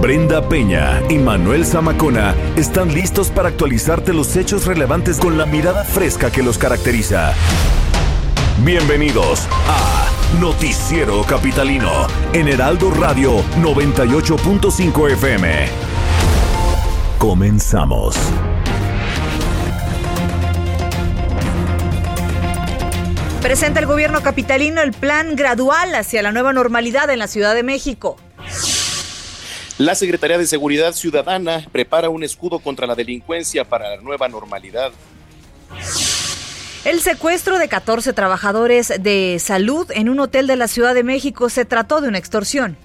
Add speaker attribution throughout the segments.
Speaker 1: Brenda Peña y Manuel Zamacona están listos para actualizarte los hechos relevantes con la mirada fresca que los caracteriza. Bienvenidos a Noticiero Capitalino en Heraldo Radio 98.5 FM. Comenzamos.
Speaker 2: Presenta el gobierno capitalino el plan gradual hacia la nueva normalidad en la Ciudad de México.
Speaker 3: La Secretaría de Seguridad Ciudadana prepara un escudo contra la delincuencia para la nueva normalidad.
Speaker 2: El secuestro de 14 trabajadores de salud en un hotel de la Ciudad de México se trató de una extorsión.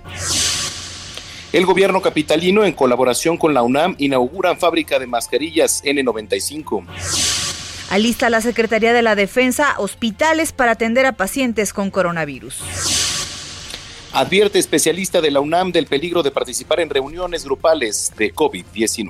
Speaker 3: El gobierno capitalino, en colaboración con la UNAM, inauguran fábrica de mascarillas N95.
Speaker 2: Alista la Secretaría de la Defensa hospitales para atender a pacientes con coronavirus.
Speaker 3: Advierte especialista de la UNAM del peligro de participar en reuniones grupales de COVID-19.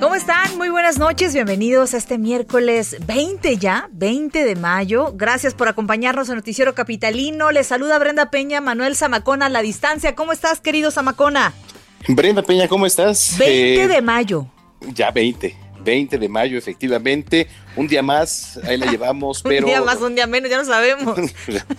Speaker 2: ¿Cómo están? Muy buenas noches, bienvenidos a este miércoles 20 ya, 20 de mayo. Gracias por acompañarnos en Noticiero Capitalino. Les saluda Brenda Peña, Manuel Zamacona a la distancia. ¿Cómo estás, querido Zamacona?
Speaker 3: Brenda Peña, ¿cómo estás?
Speaker 2: 20 eh, de mayo.
Speaker 3: Ya 20. 20 de mayo, efectivamente. Un día más, ahí la llevamos, pero...
Speaker 2: un día más, un día menos, ya lo sabemos.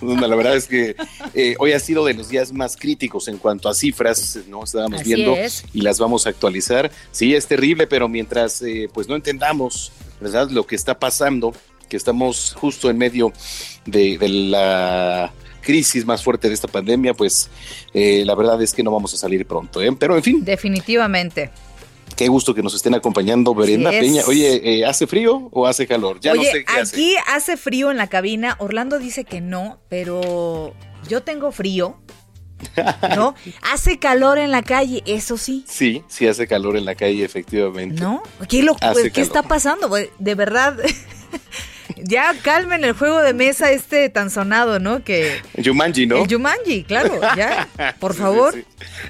Speaker 3: la verdad es que eh, hoy ha sido de los días más críticos en cuanto a cifras, ¿no? Estábamos viendo y las vamos a actualizar. Sí, es terrible, pero mientras eh, pues no entendamos, ¿verdad? Lo que está pasando, que estamos justo en medio de, la crisis más fuerte de esta pandemia, pues eh, la verdad es que no vamos a salir pronto, ¿eh? Pero en fin.
Speaker 2: Definitivamente.
Speaker 3: Qué gusto que nos estén acompañando, Brenda Peña. Oye, eh, ¿hace frío o hace calor?
Speaker 2: Ya no sé qué aquí hace. frío en la cabina. Orlando dice que no, pero yo tengo frío. ¿No? hace calor en la calle, eso sí.
Speaker 3: Sí, sí hace calor en la calle, efectivamente.
Speaker 2: ¿No? ¿Qué, lo, ¿qué está pasando? De verdad. ya calmen el juego de mesa este tan sonado, ¿no? Que
Speaker 3: Jumanji, ¿no?
Speaker 2: El Jumanji, claro, ya. Por favor.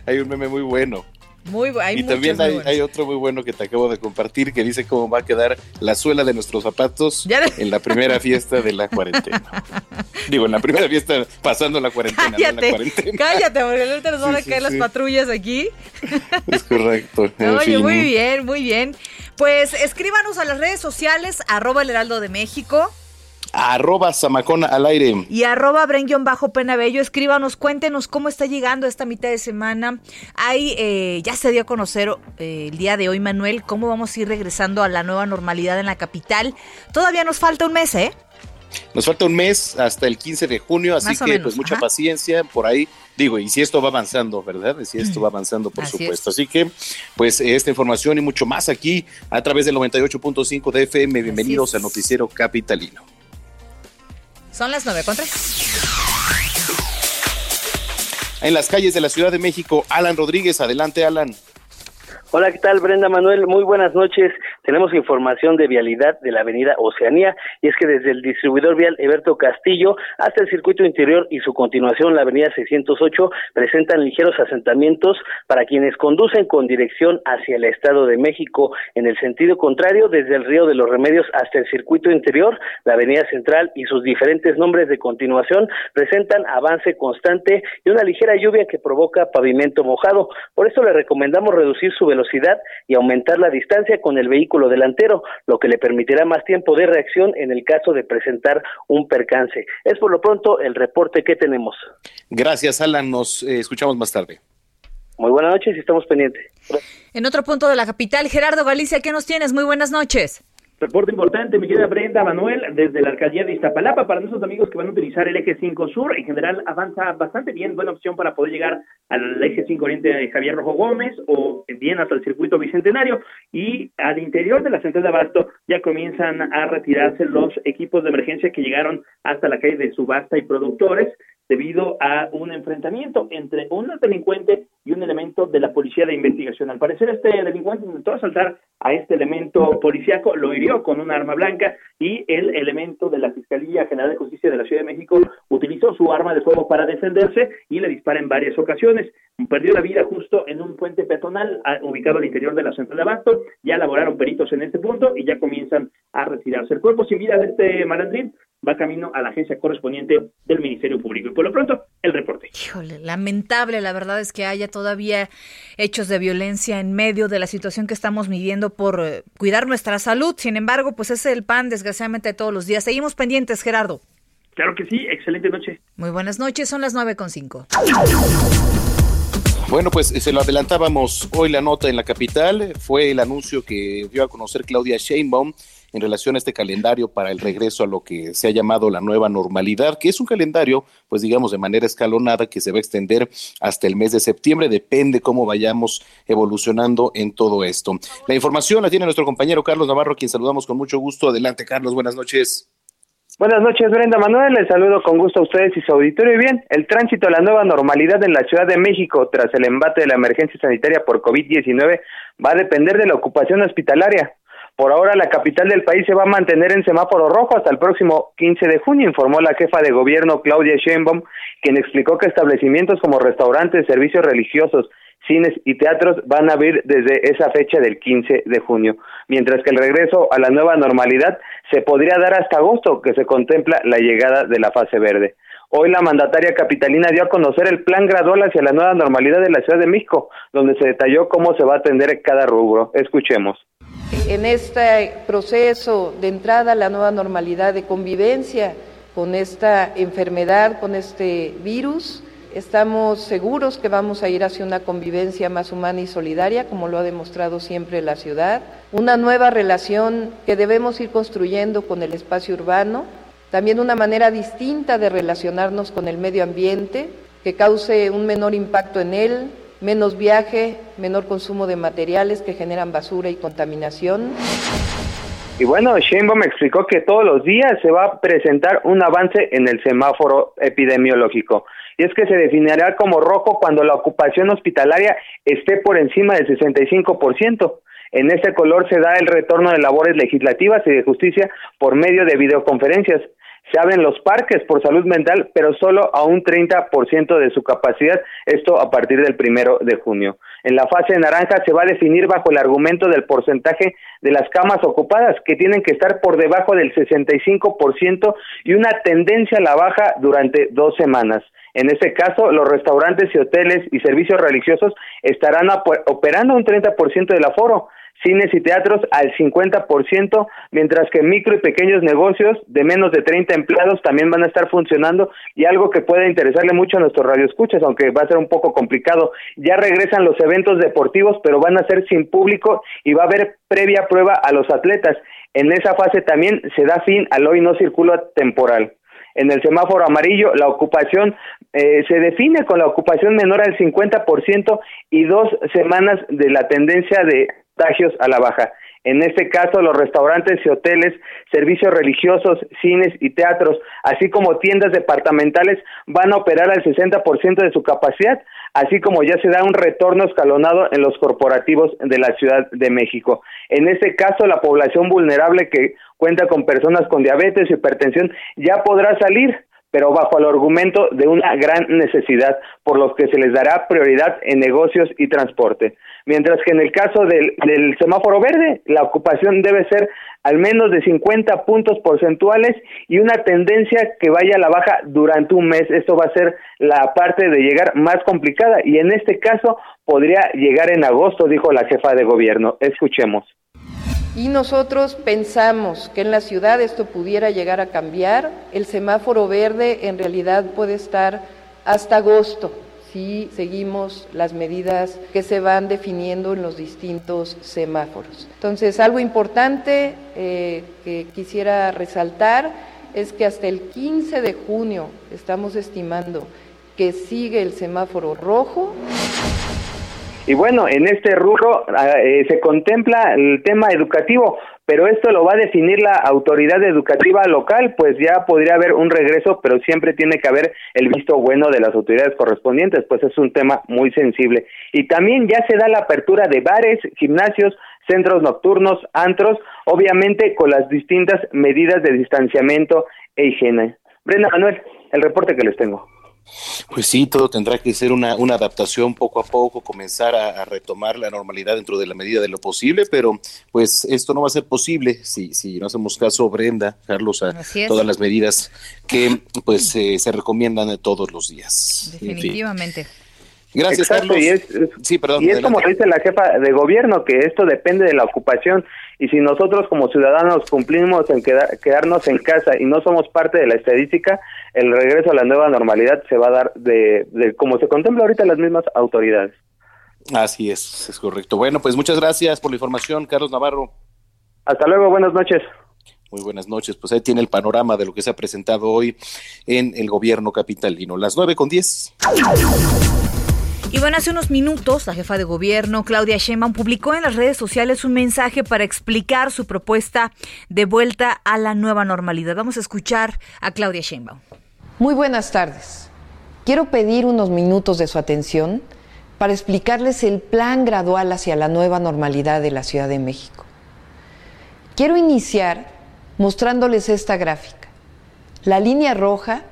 Speaker 3: Hay un meme muy bueno
Speaker 2: muy
Speaker 3: Y también hay, otro muy bueno que te acabo de compartir que dice cómo va a quedar la suela de nuestros zapatos en la primera fiesta de la cuarentena. Digo, en la primera fiesta pasando la cuarentena.
Speaker 2: Cállate,
Speaker 3: cuarentena.
Speaker 2: cállate, porque ahorita nos van a caer las patrullas aquí.
Speaker 3: Es correcto.
Speaker 2: Oye, muy bien, muy bien. Pues escríbanos a las redes sociales, arroba el heraldo de México
Speaker 3: arroba Zamacona al aire.
Speaker 2: Y arroba bajo Penabello. Escríbanos, cuéntenos cómo está llegando esta mitad de semana. Ahí eh, ya se dio a conocer eh, el día de hoy, Manuel, cómo vamos a ir regresando a la nueva normalidad en la capital. Todavía nos falta un mes, ¿eh?
Speaker 3: Nos falta un mes hasta el 15 de junio, así que pues mucha paciencia por ahí. Digo, y si esto va avanzando, ¿verdad? Y si esto va avanzando, por supuesto. Así que, pues, esta información y mucho más aquí a través del 98.5 de FM. Bienvenidos al Noticiero Capitalino.
Speaker 2: Son las nueve contra.
Speaker 3: En las calles de la Ciudad de México, Alan Rodríguez. Adelante, Alan.
Speaker 4: Hola, ¿qué tal Brenda Manuel? Muy buenas noches. Tenemos información de vialidad de la avenida Oceanía y es que desde el distribuidor vial Eberto Castillo hasta el circuito interior y su continuación la avenida 608 presentan ligeros asentamientos para quienes conducen con dirección hacia el Estado de México. En el sentido contrario, desde el río de los Remedios hasta el circuito interior, la avenida central y sus diferentes nombres de continuación presentan avance constante y una ligera lluvia que provoca pavimento mojado. Por eso le recomendamos reducir su velocidad velocidad y aumentar la distancia con el vehículo delantero, lo que le permitirá más tiempo de reacción en el caso de presentar un percance. Es por lo pronto el reporte que tenemos.
Speaker 3: Gracias, Alan. Nos eh, escuchamos más tarde.
Speaker 4: Muy buenas noches y estamos pendientes.
Speaker 2: En otro punto de la capital, Gerardo Galicia, ¿qué nos tienes? Muy buenas noches.
Speaker 5: Reporte importante, mi querida Brenda Manuel, desde la alcaldía de Iztapalapa, para nuestros amigos que van a utilizar el eje 5 Sur, en general avanza bastante bien, buena opción para poder llegar al eje 5 Oriente de Javier Rojo Gómez o bien hasta el circuito bicentenario y al interior de la central de Abasto ya comienzan a retirarse los equipos de emergencia que llegaron hasta la calle de Subasta y Productores debido a un enfrentamiento entre un delincuente y un elemento de la policía de investigación. Al parecer este delincuente intentó asaltar a este elemento policíaco, lo hirió con un arma blanca y el elemento de la Fiscalía General de Justicia de la Ciudad de México utilizó su arma de fuego para defenderse y le dispara en varias ocasiones. Perdió la vida justo en un puente peatonal ah, ubicado al interior de la central de Abasto. Ya elaboraron peritos en este punto y ya comienzan a retirarse. El cuerpo sin vida de este malandrín va camino a la agencia correspondiente del Ministerio Público. Por lo pronto, el reporte.
Speaker 2: Híjole, lamentable, la verdad es que haya todavía hechos de violencia en medio de la situación que estamos midiendo por eh, cuidar nuestra salud. Sin embargo, pues es el pan, desgraciadamente, de todos los días. Seguimos pendientes, Gerardo.
Speaker 5: Claro que sí, excelente noche.
Speaker 2: Muy buenas noches, son las nueve con cinco.
Speaker 3: Bueno, pues se lo adelantábamos hoy la nota en la capital, fue el anuncio que dio a conocer Claudia Sheinbaum en relación a este calendario para el regreso a lo que se ha llamado la nueva normalidad, que es un calendario, pues digamos, de manera escalonada que se va a extender hasta el mes de septiembre, depende cómo vayamos evolucionando en todo esto. La información la tiene nuestro compañero Carlos Navarro, quien saludamos con mucho gusto. Adelante, Carlos, buenas noches.
Speaker 6: Buenas noches, Brenda Manuel. Les saludo con gusto a ustedes y su auditorio. Y bien, el tránsito a la nueva normalidad en la Ciudad de México tras el embate de la emergencia sanitaria por COVID-19 va a depender de la ocupación hospitalaria. Por ahora, la capital del país se va a mantener en semáforo rojo hasta el próximo 15 de junio, informó la jefa de gobierno Claudia Sheinbaum, quien explicó que establecimientos como restaurantes, servicios religiosos, cines y teatros van a abrir desde esa fecha del 15 de junio, mientras que el regreso a la nueva normalidad se podría dar hasta agosto, que se contempla la llegada de la fase verde. Hoy la mandataria capitalina dio a conocer el plan gradual hacia la nueva normalidad de la Ciudad de México, donde se detalló cómo se va a atender cada rubro. Escuchemos.
Speaker 7: En este proceso de entrada a la nueva normalidad de convivencia con esta enfermedad, con este virus, estamos seguros que vamos a ir hacia una convivencia más humana y solidaria, como lo ha demostrado siempre la ciudad, una nueva relación que debemos ir construyendo con el espacio urbano, también una manera distinta de relacionarnos con el medio ambiente, que cause un menor impacto en él, menos viaje, menor consumo de materiales que generan basura y contaminación.
Speaker 6: Y bueno, me explicó que todos los días se va a presentar un avance en el semáforo epidemiológico. Y es que se definirá como rojo cuando la ocupación hospitalaria esté por encima del 65%. En este color se da el retorno de labores legislativas y de justicia por medio de videoconferencias. Se abren los parques por salud mental, pero solo a un 30% de su capacidad, esto a partir del primero de junio. En la fase naranja se va a definir bajo el argumento del porcentaje de las camas ocupadas, que tienen que estar por debajo del 65% y una tendencia a la baja durante dos semanas. En este caso, los restaurantes y hoteles y servicios religiosos estarán operando un 30% del aforo cines y teatros al 50%, mientras que micro y pequeños negocios de menos de 30 empleados también van a estar funcionando y algo que puede interesarle mucho a nuestros radioescuchas, aunque va a ser un poco complicado. Ya regresan los eventos deportivos, pero van a ser sin público y va a haber previa prueba a los atletas. En esa fase también se da fin al hoy no circula temporal. En el semáforo amarillo, la ocupación eh, se define con la ocupación menor al 50% y dos semanas de la tendencia de a la baja. En este caso, los restaurantes y hoteles, servicios religiosos, cines y teatros, así como tiendas departamentales, van a operar al 60% de su capacidad, así como ya se da un retorno escalonado en los corporativos de la Ciudad de México. En este caso, la población vulnerable que cuenta con personas con diabetes y hipertensión ya podrá salir pero bajo el argumento de una gran necesidad, por lo que se les dará prioridad en negocios y transporte. Mientras que en el caso del, semáforo verde, la ocupación debe ser al menos de 50 puntos porcentuales y una tendencia que vaya a la baja durante un mes. Esto va a ser la parte de llegar más complicada y en este caso podría llegar en agosto, dijo la jefa de gobierno. Escuchemos.
Speaker 7: Y nosotros pensamos que en la ciudad esto pudiera llegar a cambiar. El semáforo verde en realidad puede estar hasta agosto si seguimos las medidas que se van definiendo en los distintos semáforos. Entonces, algo importante eh, que quisiera resaltar es que hasta el 15 de junio estamos estimando que sigue el semáforo rojo.
Speaker 6: Y bueno, en este rubro ah, eh, se contempla el tema educativo, pero esto lo va a definir la autoridad educativa local, pues ya podría haber un regreso, pero siempre tiene que haber el visto bueno de las autoridades correspondientes, pues es un tema muy sensible. Y también ya se da la apertura de bares, gimnasios, centros nocturnos, antros, obviamente con las distintas medidas de distanciamiento e higiene. Brenda Manuel, el reporte que les tengo.
Speaker 3: Pues sí, todo tendrá que ser una, una adaptación poco a poco, comenzar a, retomar la normalidad dentro de la medida de lo posible, pero pues esto no va a ser posible si, si no hacemos caso, Brenda, Carlos, a todas las medidas que pues eh, se recomiendan todos los días.
Speaker 2: Definitivamente.
Speaker 6: Gracias, Carlos. Y es, sí, perdón, y es como dice la jefa de gobierno, que esto depende de la ocupación. Y si nosotros como ciudadanos cumplimos en quedarnos en casa y no somos parte de la estadística, el regreso a la nueva normalidad se va a dar de, de como se contempla ahorita las mismas autoridades.
Speaker 3: Así es, es correcto. Bueno, pues muchas gracias por la información, Carlos Navarro.
Speaker 6: Hasta luego, buenas noches.
Speaker 3: Muy buenas noches. Pues ahí tiene el panorama de lo que se ha presentado hoy en el gobierno capitalino. Las nueve con diez.
Speaker 2: Y bueno, hace unos minutos la jefa de gobierno, Claudia Sheinbaum, publicó en las redes sociales un mensaje para explicar su propuesta de vuelta a la nueva normalidad. Vamos a escuchar a Claudia Sheinbaum.
Speaker 7: Muy buenas tardes. Quiero pedir unos minutos de su atención para explicarles el plan gradual hacia la nueva normalidad de la Ciudad de México. Quiero iniciar mostrándoles esta gráfica. La línea roja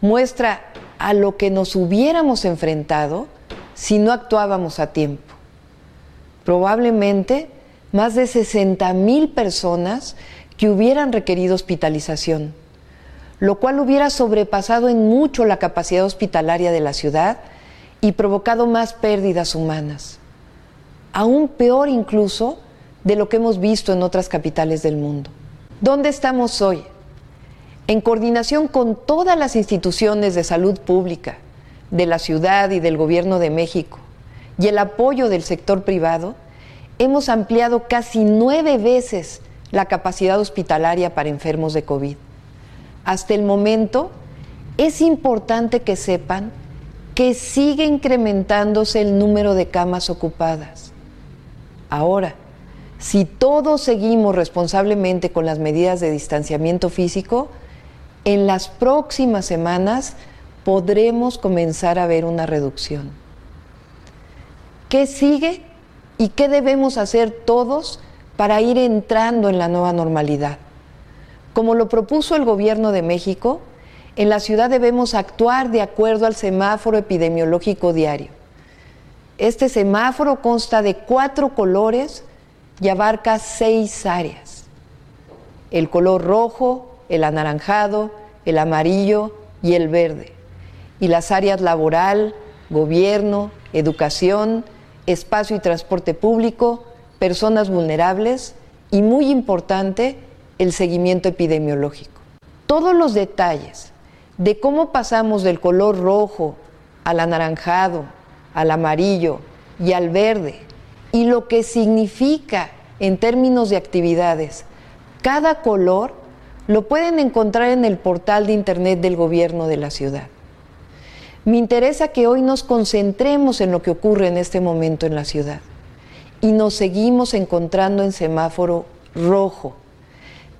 Speaker 7: muestra a lo que nos hubiéramos enfrentado si no actuábamos a tiempo. Probablemente más de 60 mil personas que hubieran requerido hospitalización, lo cual hubiera sobrepasado en mucho la capacidad hospitalaria de la ciudad y provocado más pérdidas humanas, aún peor incluso de lo que hemos visto en otras capitales del mundo. ¿Dónde estamos hoy? En coordinación con todas las instituciones de salud pública, de la ciudad y del gobierno de México y el apoyo del sector privado, hemos ampliado casi nueve veces la capacidad hospitalaria para enfermos de COVID. Hasta el momento, es importante que sepan que sigue incrementándose el número de camas ocupadas. Ahora, si todos seguimos responsablemente con las medidas de distanciamiento físico, en las próximas semanas podremos comenzar a ver una reducción. ¿Qué sigue y qué debemos hacer todos para ir entrando en la nueva normalidad? Como lo propuso el gobierno de México, en la ciudad debemos actuar de acuerdo al semáforo epidemiológico diario. Este semáforo consta de cuatro colores y abarca seis áreas. El color rojo, el anaranjado, el amarillo y el verde y las áreas laboral, gobierno, educación, espacio y transporte público, personas vulnerables y, muy importante, el seguimiento epidemiológico. Todos los detalles de cómo pasamos del color rojo al anaranjado, al amarillo y al verde y lo que significa en términos de actividades cada color lo pueden encontrar en el portal de Internet del gobierno de la ciudad. Me interesa que hoy nos concentremos en lo que ocurre en este momento en la ciudad y nos seguimos encontrando en semáforo rojo,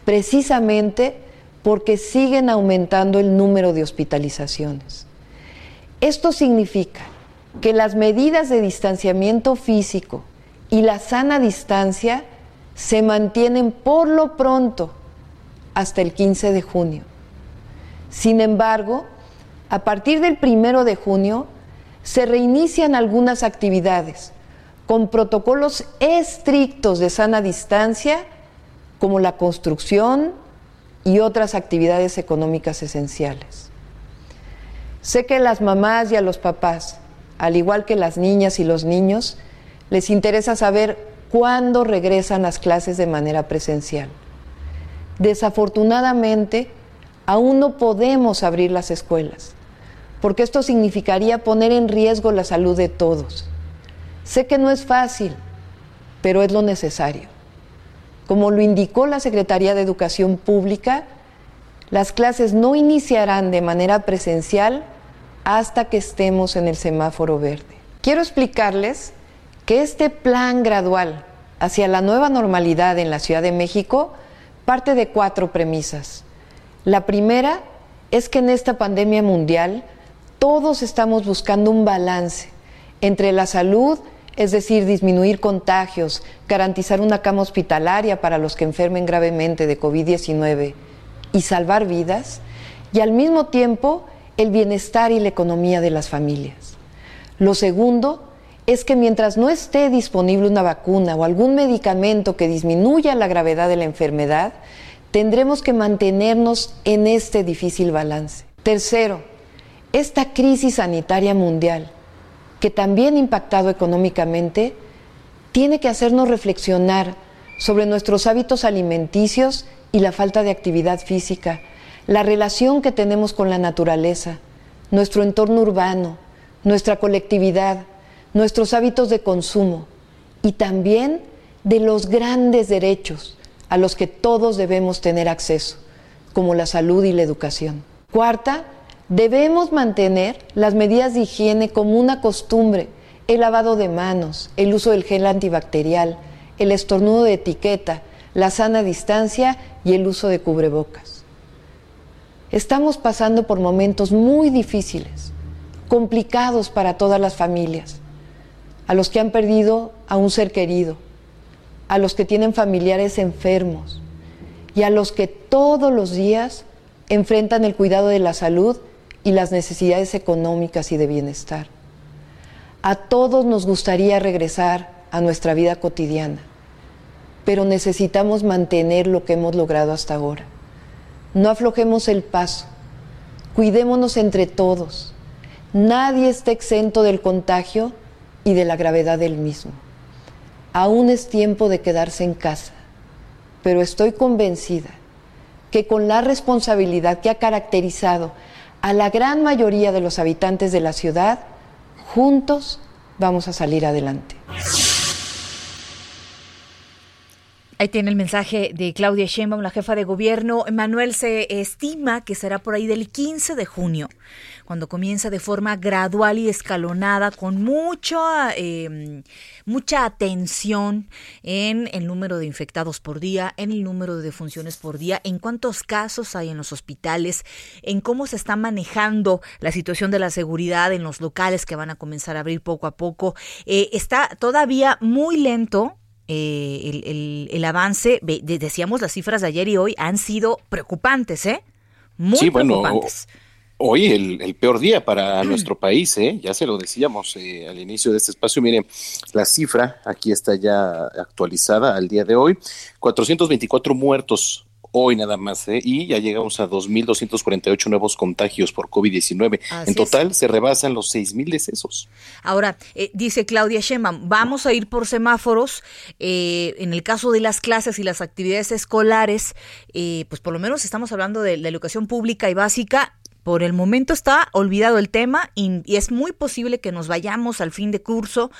Speaker 7: precisamente porque siguen aumentando el número de hospitalizaciones. Esto significa que las medidas de distanciamiento físico y la sana distancia se mantienen por lo pronto hasta el 15 de junio. Sin embargo, a partir del primero de junio se reinician algunas actividades con protocolos estrictos de sana distancia, como la construcción y otras actividades económicas esenciales. Sé que a las mamás y a los papás, al igual que las niñas y los niños, les interesa saber cuándo regresan las clases de manera presencial. Desafortunadamente, aún no podemos abrir las escuelas porque esto significaría poner en riesgo la salud de todos. Sé que no es fácil, pero es lo necesario. Como lo indicó la Secretaría de Educación Pública, las clases no iniciarán de manera presencial hasta que estemos en el semáforo verde. Quiero explicarles que este plan gradual hacia la nueva normalidad en la Ciudad de México parte de cuatro premisas. La primera es que en esta pandemia mundial todos estamos buscando un balance entre la salud, es decir, disminuir contagios, garantizar una cama hospitalaria para los que enfermen gravemente de COVID-19 y salvar vidas, y al mismo tiempo el bienestar y la economía de las familias. Lo segundo es que mientras no esté disponible una vacuna o algún medicamento que disminuya la gravedad de la enfermedad, tendremos que mantenernos en este difícil balance. Tercero, esta crisis sanitaria mundial, que también ha impactado económicamente, tiene que hacernos reflexionar sobre nuestros hábitos alimenticios y la falta de actividad física, la relación que tenemos con la naturaleza, nuestro entorno urbano, nuestra colectividad, nuestros hábitos de consumo y también de los grandes derechos a los que todos debemos tener acceso, como la salud y la educación. Cuarta, debemos mantener las medidas de higiene como una costumbre, el lavado de manos, el uso del gel antibacterial, el estornudo de etiqueta, la sana distancia y el uso de cubrebocas. Estamos pasando por momentos muy difíciles, complicados para todas las familias, a los que han perdido a un ser querido, a los que tienen familiares enfermos y a los que todos los días enfrentan el cuidado de la salud y las necesidades económicas y de bienestar. A todos nos gustaría regresar a nuestra vida cotidiana, pero necesitamos mantener lo que hemos logrado hasta ahora. No aflojemos el paso. Cuidémonos entre todos. Nadie está exento del contagio y de la gravedad del mismo. Aún es tiempo de quedarse en casa, pero estoy convencida que con la responsabilidad que ha caracterizado a la gran mayoría de los habitantes de la ciudad, juntos vamos a salir adelante.
Speaker 2: Ahí tiene el mensaje de Claudia Sheinbaum, la jefa de gobierno. Manuel se estima que será por ahí del 15 de junio, cuando comienza de forma gradual y escalonada, con mucha, em, mucha atención en el número de infectados por día, en el número de defunciones por día, en cuántos casos hay en los hospitales, en cómo se está manejando la situación de la seguridad en los locales que van a comenzar a abrir poco a poco. Eh, está todavía muy lento eh, el, avance, decíamos las cifras de ayer y hoy han sido preocupantes, ¿eh? Muy preocupantes.
Speaker 3: hoy el, peor día para nuestro país, ¿eh? ya se lo decíamos eh, al inicio de este espacio. Mire, la cifra aquí está ya actualizada al día de hoy: 424 muertos hoy nada más, ¿eh? y ya llegamos a 2.248 nuevos contagios por COVID-19. En total se rebasan los 6.000 decesos.
Speaker 2: Ahora, eh, dice Claudia Sheinbaum, vamos a ir por semáforos. Eh, en el caso de las clases y las actividades escolares, pues por lo menos estamos hablando de la educación pública y básica, por el momento está olvidado el tema y, es muy posible que nos vayamos al fin de curso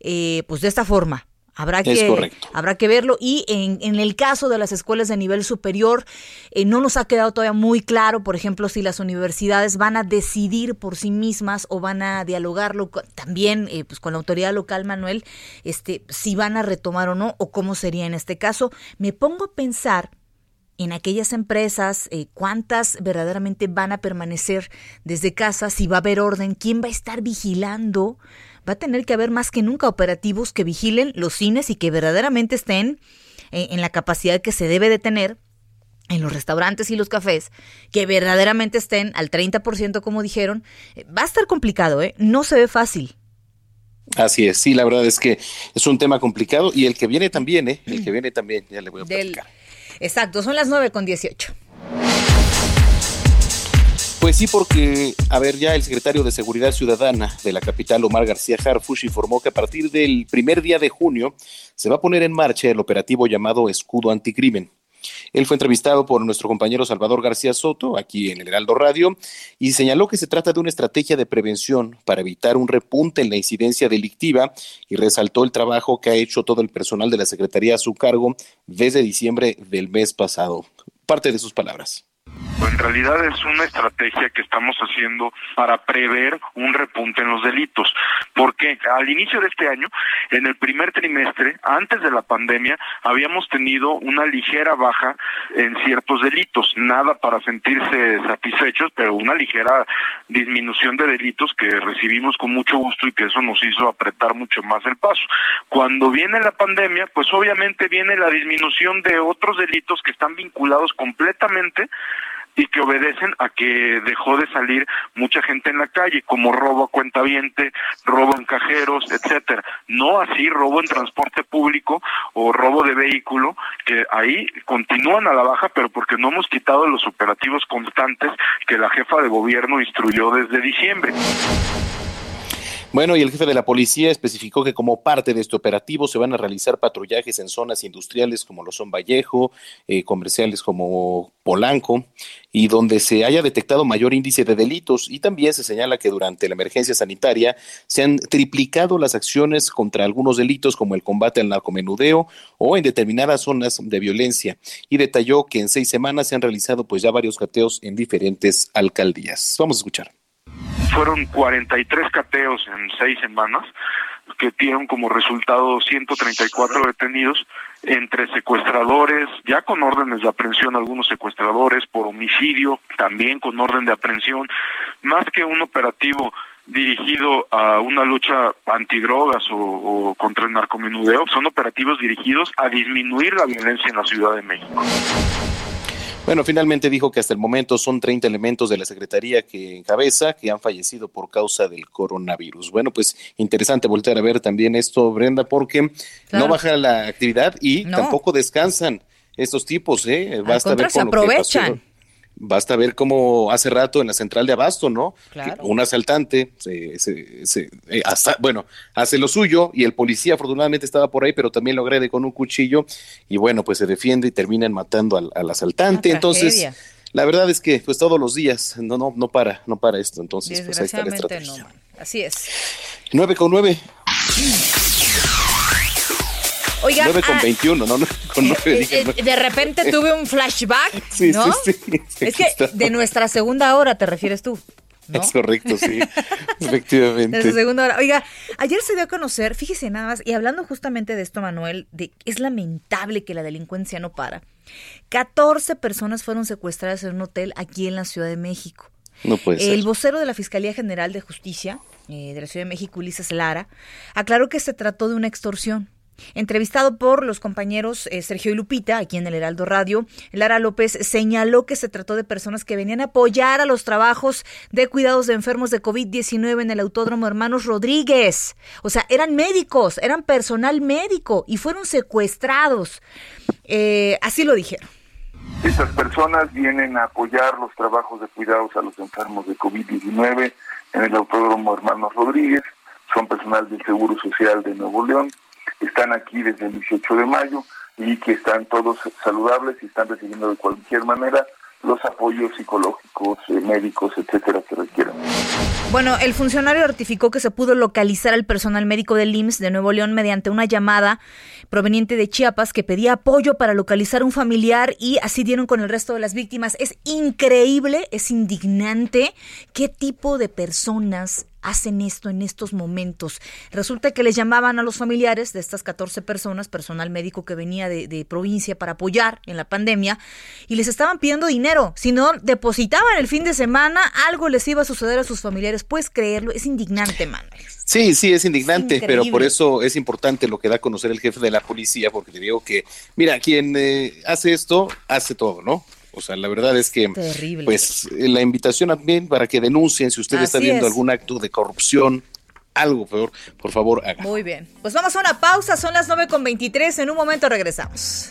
Speaker 2: pues de esta forma. Habrá que, habrá que verlo. Y en, el caso de las escuelas de nivel superior, eh, no nos ha quedado todavía muy claro, por ejemplo, si las universidades van a decidir por sí mismas o van a dialogarlo también eh, pues con la autoridad local, Manuel, este, si van a retomar o no, o cómo sería en este caso. Me pongo a pensar en aquellas empresas, eh, cuántas verdaderamente van a permanecer desde casa, si va a haber orden, quién va a estar vigilando va a tener que haber más que nunca operativos que vigilen los cines y que verdaderamente estén eh, en la capacidad que se debe de tener en los restaurantes y los cafés, que verdaderamente estén al 30% como dijeron, eh, va a estar complicado, ¿eh? No se ve fácil.
Speaker 3: Así es, sí, la verdad es que es un tema complicado y el que viene también, ¿eh? El que viene también, ya le voy a platicar.
Speaker 2: Exacto, son las 9 con 18.
Speaker 3: Pues sí, porque, a ver, ya el secretario de Seguridad Ciudadana de la capital, Omar García Harfush, informó que a partir del primer día de junio se va a poner en marcha el operativo llamado Escudo Anticrimen. Él fue entrevistado por nuestro compañero Salvador García Soto, aquí en el Heraldo Radio, y señaló que se trata de una estrategia de prevención para evitar un repunte en la incidencia delictiva y resaltó el trabajo que ha hecho todo el personal de la Secretaría a su cargo desde diciembre del mes pasado. Parte de sus palabras.
Speaker 8: En realidad es una estrategia que estamos haciendo para prever un repunte en los delitos. Porque al inicio de este año, en el primer trimestre, antes de la pandemia, habíamos tenido una ligera baja en ciertos delitos. Nada para sentirse satisfechos, pero una ligera disminución de delitos que recibimos con mucho gusto y que eso nos hizo apretar mucho más el paso. Cuando viene la pandemia, pues obviamente viene la disminución de otros delitos que están vinculados completamente y que obedecen a que dejó de salir mucha gente en la calle, como robo a cuentaviente, robo en cajeros, etcétera. No así robo en transporte público o robo de vehículo, que ahí continúan a la baja, pero porque no hemos quitado los operativos constantes que la jefa de gobierno instruyó desde diciembre.
Speaker 3: Bueno, y el jefe de la policía especificó que como parte de este operativo se van a realizar patrullajes en zonas industriales como lo son Vallejo, eh, comerciales como Polanco, y donde se haya detectado mayor índice de delitos. Y también se señala que durante la emergencia sanitaria se han triplicado las acciones contra algunos delitos como el combate al narcomenudeo o en determinadas zonas de violencia. Y detalló que en seis semanas se han realizado pues ya varios cateos en diferentes alcaldías. Vamos a escuchar
Speaker 8: fueron 43 cateos en seis semanas que dieron como resultado 134 detenidos entre secuestradores, ya con órdenes de aprehensión algunos secuestradores por homicidio, también con orden de aprehensión, más que un operativo dirigido a una lucha antidrogas o, o contra el narcomenudeo, son operativos dirigidos a disminuir la violencia en la Ciudad de México.
Speaker 3: Bueno, finalmente dijo que hasta el momento son 30 elementos de la Secretaría que encabeza que han fallecido por causa del coronavirus. Bueno, pues interesante voltear a ver también esto, Brenda, porque no baja la actividad y tampoco descansan estos tipos, ¿eh?
Speaker 2: Basta ver se aprovechan.
Speaker 3: Basta ver cómo hace rato en la central de Abasto, ¿no? Un asaltante, se, se, eh, bueno, hace lo suyo y el policía afortunadamente estaba por ahí, pero también lo agrede con un cuchillo y bueno, pues se defiende y terminan matando al, asaltante. Entonces, la verdad es que pues todos los días no, no, no para, no para esto. Entonces, pues ahí está la estrategia.
Speaker 2: Así es.
Speaker 3: Nueve con nueve.
Speaker 2: Oiga,
Speaker 3: 9 con 21, ah, no, con 9,
Speaker 2: eh, eh, de repente tuve un flashback, sí, ¿no? Sí, sí, es que de nuestra segunda hora te refieres tú. ¿No?
Speaker 3: Es correcto, sí, efectivamente.
Speaker 2: De segunda hora. Oiga, ayer se dio a conocer, fíjese nada más, y hablando justamente de esto, Manuel, de es lamentable que la delincuencia no para. 14 personas fueron secuestradas en un hotel aquí en la Ciudad de México.
Speaker 3: No puede ser.
Speaker 2: El vocero de la Fiscalía General de Justicia eh, de la Ciudad de México, Ulises Lara, aclaró que se trató de una extorsión. Entrevistado por los compañeros eh, Sergio y Lupita, aquí en el Heraldo Radio, Lara López señaló que se trató de personas que venían a apoyar a los trabajos de cuidados de enfermos de COVID-19 en el Autódromo Hermanos Rodríguez. O sea, eran médicos, eran personal médico y fueron secuestrados. Eh, así lo dijeron.
Speaker 8: Estas personas vienen a apoyar los trabajos de cuidados a los enfermos de COVID-19 en el Autódromo Hermanos Rodríguez. Son personal del Seguro Social de Nuevo León están aquí desde el 18 de mayo y que están todos saludables y están recibiendo de cualquier manera los apoyos psicológicos, eh, médicos, etcétera, que requieran.
Speaker 2: Bueno, el funcionario ratificó que se pudo localizar al personal médico del IMSS de Nuevo León mediante una llamada proveniente de Chiapas que pedía apoyo para localizar un familiar y así dieron con el resto de las víctimas. Es increíble, es indignante qué tipo de personas hacen esto en estos momentos. Resulta que les llamaban a los familiares de estas 14 personas, personal médico que venía de, provincia para apoyar en la pandemia, y les estaban pidiendo dinero. Si no depositaban el fin de semana, algo les iba a suceder a sus familiares. Puedes creerlo, es indignante, Manuel.
Speaker 3: Sí, sí, es indignante, pero por eso es importante lo que da a conocer el jefe de la policía, porque te digo que, mira, quien eh, hace esto, hace todo, ¿no? O sea, la verdad es que, pues, la invitación también para que denuncien si usted está viendo algún acto de corrupción, algo peor, por favor, haga.
Speaker 2: Muy bien. Pues vamos a una pausa, son las 9 con 23, en un momento regresamos.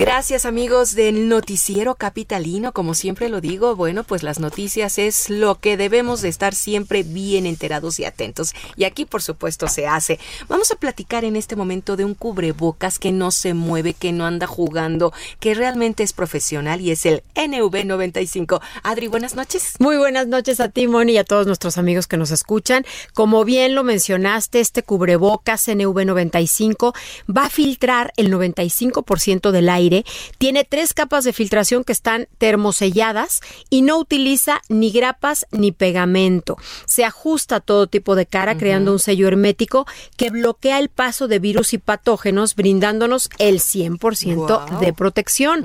Speaker 9: Gracias amigos del noticiero capitalino, como siempre lo digo, bueno, pues las noticias es lo que debemos de estar siempre bien enterados y atentos. Y aquí por supuesto se hace. Vamos a platicar en este momento de un cubrebocas que no se mueve, que no anda jugando, que realmente es profesional y es el NV95. Adri, buenas noches.
Speaker 10: Muy buenas noches a ti, Moni, y a todos nuestros amigos que nos escuchan. Como bien lo mencionaste, este cubrebocas NV95 va a filtrar el 95% del aire tiene tres capas de filtración que están termoselladas y no utiliza ni grapas ni pegamento. Se ajusta a todo tipo de cara creando un sello hermético que bloquea el paso de virus y patógenos brindándonos el 100% de protección.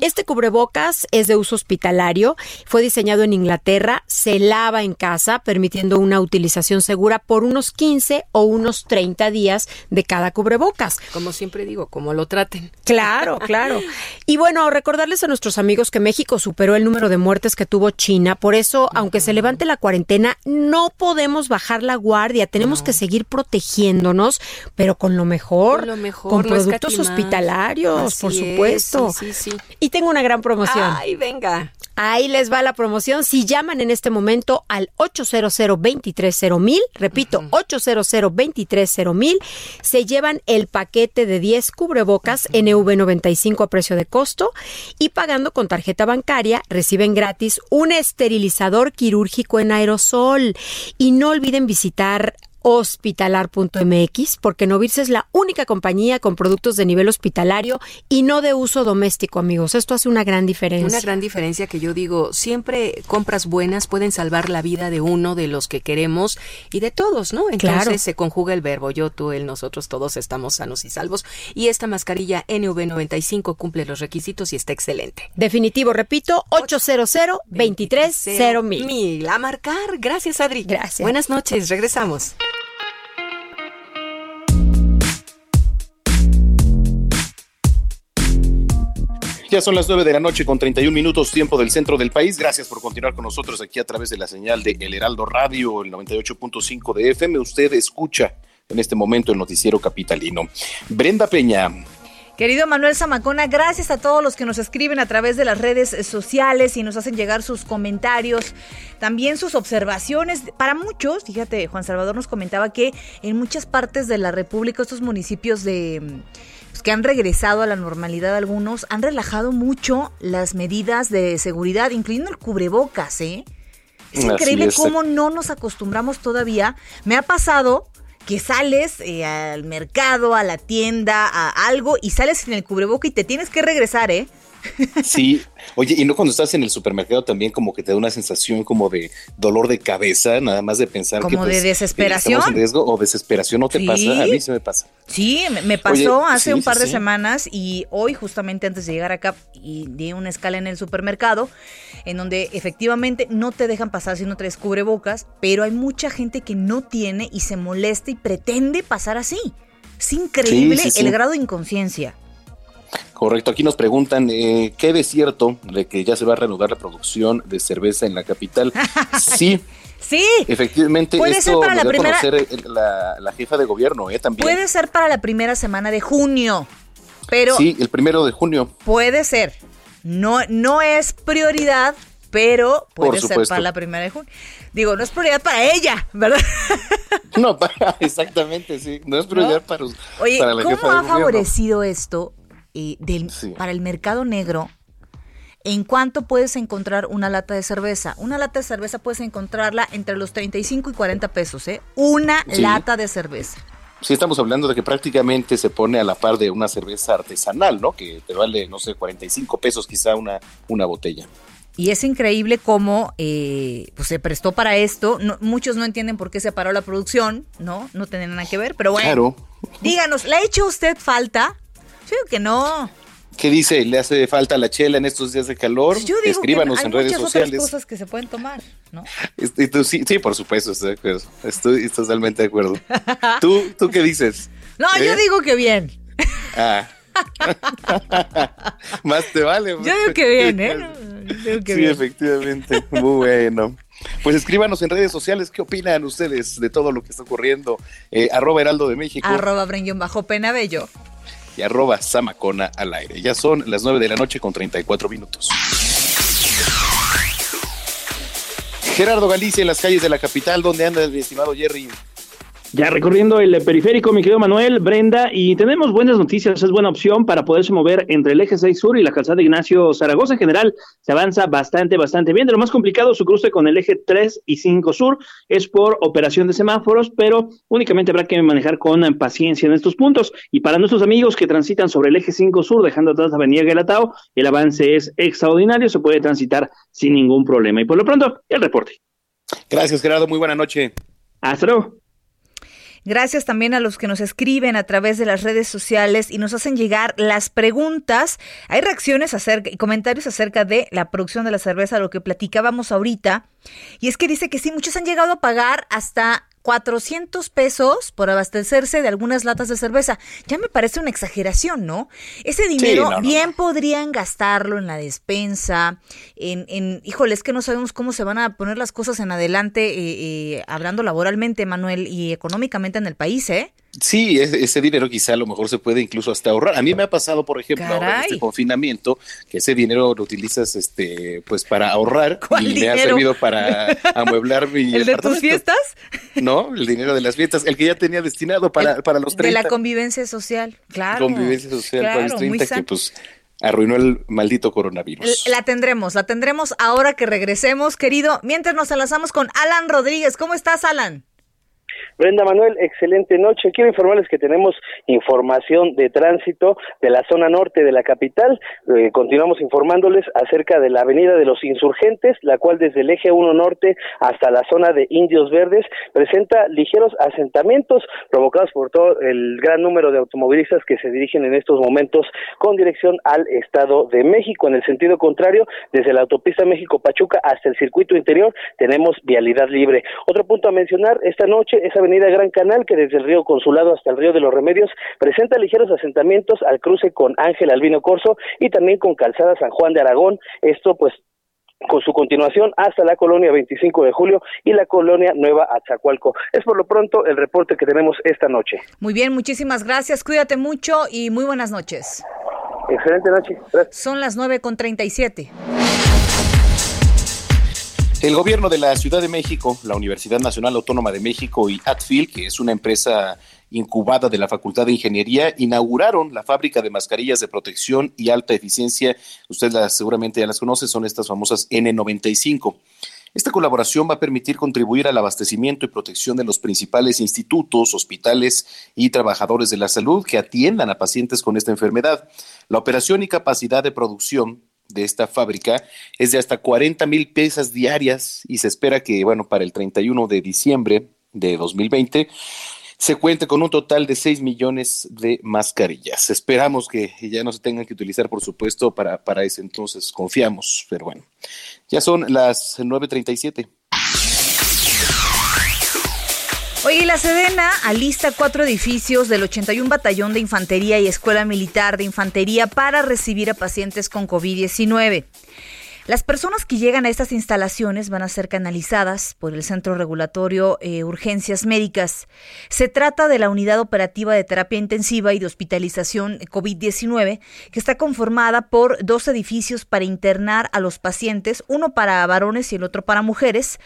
Speaker 10: Este cubrebocas es de uso hospitalario, fue diseñado en Inglaterra, se lava en casa permitiendo una utilización segura por unos 15 o unos 30 días de cada cubrebocas.
Speaker 9: Como siempre digo, como lo traten.
Speaker 10: Claro, Claro. Y bueno, recordarles a nuestros amigos que México superó el número de muertes que tuvo China. Por eso, aunque se levante la cuarentena, no podemos bajar la guardia. Tenemos que seguir protegiéndonos, pero con lo mejor. Con, lo mejor, con productos hospitalarios, por supuesto. Sí, sí, sí. Y tengo una gran promoción.
Speaker 9: Ay, venga.
Speaker 10: Ahí les va la promoción. Si llaman en este momento al 800 mil, repito, 800 mil, se llevan el paquete de 10 cubrebocas NV95 a precio de costo y pagando con tarjeta bancaria reciben gratis un esterilizador quirúrgico en aerosol. Y no olviden visitar hospitalar.mx, porque Novirse es la única compañía con productos de nivel hospitalario y no de uso doméstico, amigos. Esto hace una gran diferencia.
Speaker 9: Una gran diferencia que yo digo, siempre compras buenas pueden salvar la vida de uno de los que queremos y de todos, ¿no? Entonces se conjuga el verbo yo, tú, él, nosotros, todos estamos sanos y salvos. Y esta mascarilla NV95 cumple los requisitos y está excelente.
Speaker 10: Definitivo, repito, 800 230
Speaker 9: mil. A marcar. Gracias, Adri.
Speaker 10: Gracias.
Speaker 9: Buenas noches. Regresamos.
Speaker 3: Ya son las 9 de la noche con 31 minutos tiempo del centro del país. Gracias por continuar con nosotros aquí a través de la señal de El Heraldo Radio, el 98.5 de FM. Usted escucha en este momento el noticiero capitalino. Brenda Peña.
Speaker 2: Querido Manuel Zamacona, gracias a todos los que nos escriben a través de las redes sociales y nos hacen llegar sus comentarios, también sus observaciones. Para muchos, fíjate, Juan Salvador nos comentaba que en muchas partes de la República, estos municipios de pues, que han regresado a la normalidad algunos, han relajado mucho las medidas de seguridad, incluyendo el cubrebocas, ¿eh? Es increíble cómo no nos acostumbramos todavía. Me ha pasado que sales eh, al mercado, a la tienda, a algo y sales sin el cubreboca y te tienes que regresar, ¿eh?
Speaker 3: Sí, oye, y no cuando estás en el supermercado también como que te da una sensación como de dolor de cabeza, nada más de pensar
Speaker 2: como que de pues, desesperación.
Speaker 3: En riesgo o desesperación no te pasa, a mí se me pasa.
Speaker 2: Sí, me pasó hace un par de semanas y hoy justamente antes de llegar acá y di una escala en el supermercado en donde efectivamente no te dejan pasar si no traes cubrebocas, pero hay mucha gente que no tiene y se molesta y pretende pasar así. Es increíble el grado de inconsciencia.
Speaker 3: Correcto, aquí nos preguntan, eh, ¿qué de cierto de que ya se va a reanudar la producción de cerveza en la capital? Sí.
Speaker 2: Sí.
Speaker 3: Efectivamente, puede ser para la primera la, jefa de gobierno, ¿eh? También.
Speaker 2: Puede ser para la primera semana de junio, pero...
Speaker 3: Sí, el primero de junio.
Speaker 2: Puede ser. No, no es prioridad, pero puede ser para la primera de junio. Digo, no es prioridad para ella, ¿verdad?
Speaker 3: No, exactamente, sí. No es prioridad para,
Speaker 2: Oye,
Speaker 3: para la
Speaker 2: ¿cómo ha favorecido esto eh, del, para el mercado negro, ¿en cuánto puedes encontrar una lata de cerveza? Una lata de cerveza puedes encontrarla entre los 35 y 40 pesos, ¿eh? Una lata de cerveza.
Speaker 3: Sí, estamos hablando de que prácticamente se pone a la par de una cerveza artesanal, ¿no? Que te vale, no sé, 45 pesos quizá una, una botella.
Speaker 2: Y es increíble cómo eh, pues se prestó para esto. muchos no entienden por qué se paró la producción, ¿no? No tiene nada que ver, pero bueno. Claro. Díganos, ¿le ha hecho usted falta? Yo que no.
Speaker 3: ¿Qué dice? ¿Le hace falta la chela en estos días de calor?
Speaker 2: Yo digo
Speaker 3: Escríbanos
Speaker 2: que hay
Speaker 3: en redes sociales.
Speaker 2: Otras cosas que se pueden tomar, ¿no?
Speaker 3: sí, sí, por supuesto, estoy de acuerdo. Estoy totalmente de acuerdo. ¿Tú, ¿Tú qué dices?
Speaker 2: No, yo digo que bien.
Speaker 3: Ah. Más te vale.
Speaker 2: Yo digo que bien, ¿eh? Digo que
Speaker 3: sí,
Speaker 2: bien.
Speaker 3: efectivamente. Muy bueno. Pues escríbanos en redes sociales qué opinan ustedes de todo lo que está ocurriendo. Eh, arroba Heraldo de México
Speaker 2: Arroba Brenguión bajo Penabello.
Speaker 3: Y arroba Samacona al aire. Ya son las 9 de la noche con 34 minutos. Gerardo Galicia en las calles de la capital, ¿dónde anda mi estimado Jerry?
Speaker 5: Ya recorriendo el periférico, mi querido Manuel, Brenda, y tenemos buenas noticias, es buena opción para poderse mover entre el eje 6 sur y la calzada Ignacio Zaragoza. En general, se avanza bastante, bastante bien. De lo más complicado, su cruce con el eje 3 y 5 sur es por operación de semáforos, pero únicamente habrá que manejar con paciencia en estos puntos. Y para nuestros amigos que transitan sobre el eje 5 sur, dejando atrás la avenida Guelatao, el avance es extraordinario, se puede transitar sin ningún problema. Y por lo pronto, el reporte.
Speaker 3: Gracias, Gerardo. Muy buena noche.
Speaker 5: Hasta luego.
Speaker 2: Gracias también a los que nos escriben a través de las redes sociales y nos hacen llegar las preguntas. Hay reacciones acerca y comentarios acerca de la producción de la cerveza, lo que platicábamos ahorita. Y es que dice que sí, muchos han llegado a pagar hasta 400 pesos por abastecerse de algunas latas de cerveza. Ya me parece una exageración, ¿no? Ese dinero
Speaker 3: no, no,
Speaker 2: bien podrían gastarlo en la despensa, en, en, híjole, es que no sabemos cómo se van a poner las cosas en adelante, eh, eh, hablando laboralmente, Manuel, y económicamente en el país, ¿eh?
Speaker 3: Sí, ese, dinero quizá a lo mejor se puede incluso hasta ahorrar. A mí me ha pasado, por ejemplo, ahora en este confinamiento, que ese dinero lo utilizas este, pues para ahorrar
Speaker 2: ¿Cuál
Speaker 3: y me ha
Speaker 2: dinero?
Speaker 3: servido para amueblar mi
Speaker 2: ¿El de tus fiestas?
Speaker 3: No, el dinero de las fiestas, el que ya tenía destinado para, para los 30.
Speaker 2: De la convivencia social, claro.
Speaker 3: convivencia social para los
Speaker 2: Claro, muy
Speaker 3: 30 que pues arruinó el maldito coronavirus.
Speaker 2: La tendremos, la tendremos ahora que regresemos, querido. Mientras nos enlazamos con Alan Rodríguez. ¿Cómo estás, Alan?
Speaker 4: Brenda Manuel, excelente noche. Quiero informarles que tenemos información de tránsito de la zona norte de la capital. Eh, continuamos informándoles acerca de la Avenida de los Insurgentes, la cual desde el eje 1 norte hasta la zona de Indios Verdes presenta ligeros asentamientos provocados por todo el gran número de automovilistas que se dirigen en estos momentos con dirección al Estado de México. En el sentido contrario, desde la autopista México-Pachuca hasta el circuito interior tenemos vialidad libre. Otro punto a mencionar esta noche es Avenida Gran Canal, que desde el río Consulado hasta el río de los Remedios presenta ligeros asentamientos al cruce con Ángel Albino Corso y también con Calzada San Juan de Aragón. Esto pues con su continuación hasta la colonia 25 de julio y la colonia Nueva Azacualco. Es por lo pronto el reporte que tenemos esta noche.
Speaker 2: Muy bien, muchísimas gracias. Cuídate mucho y muy buenas noches.
Speaker 4: Excelente noche. Gracias.
Speaker 2: Son las 9 con 37.
Speaker 3: El gobierno de la Ciudad de México, la Universidad Nacional Autónoma de México y Atfil, que es una empresa incubada de la Facultad de Ingeniería, inauguraron la fábrica de mascarillas de protección y alta eficiencia. Usted las, seguramente ya las conoce, son estas famosas N95. Esta colaboración va a permitir contribuir al abastecimiento y protección de los principales institutos, hospitales y trabajadores de la salud que atiendan a pacientes con esta enfermedad. La operación y capacidad de producción de esta fábrica es de hasta 40 mil piezas diarias y se espera que, bueno, para el 31 de diciembre de 2020 se cuente con un total de 6 millones de mascarillas. Esperamos que ya no se tengan que utilizar, por supuesto, para, para ese entonces, confiamos, pero bueno, ya son las 9.37.
Speaker 2: Oye, la Sedena alista cuatro edificios del 81 Batallón de Infantería y Escuela Militar de Infantería para recibir a pacientes con COVID-19. Las personas que llegan a estas instalaciones van a ser canalizadas por el Centro Regulatorio eh, Urgencias Médicas. Se trata de la Unidad Operativa de Terapia Intensiva y de Hospitalización COVID-19, que está conformada por dos edificios para internar a los pacientes, uno para varones y el otro para mujeres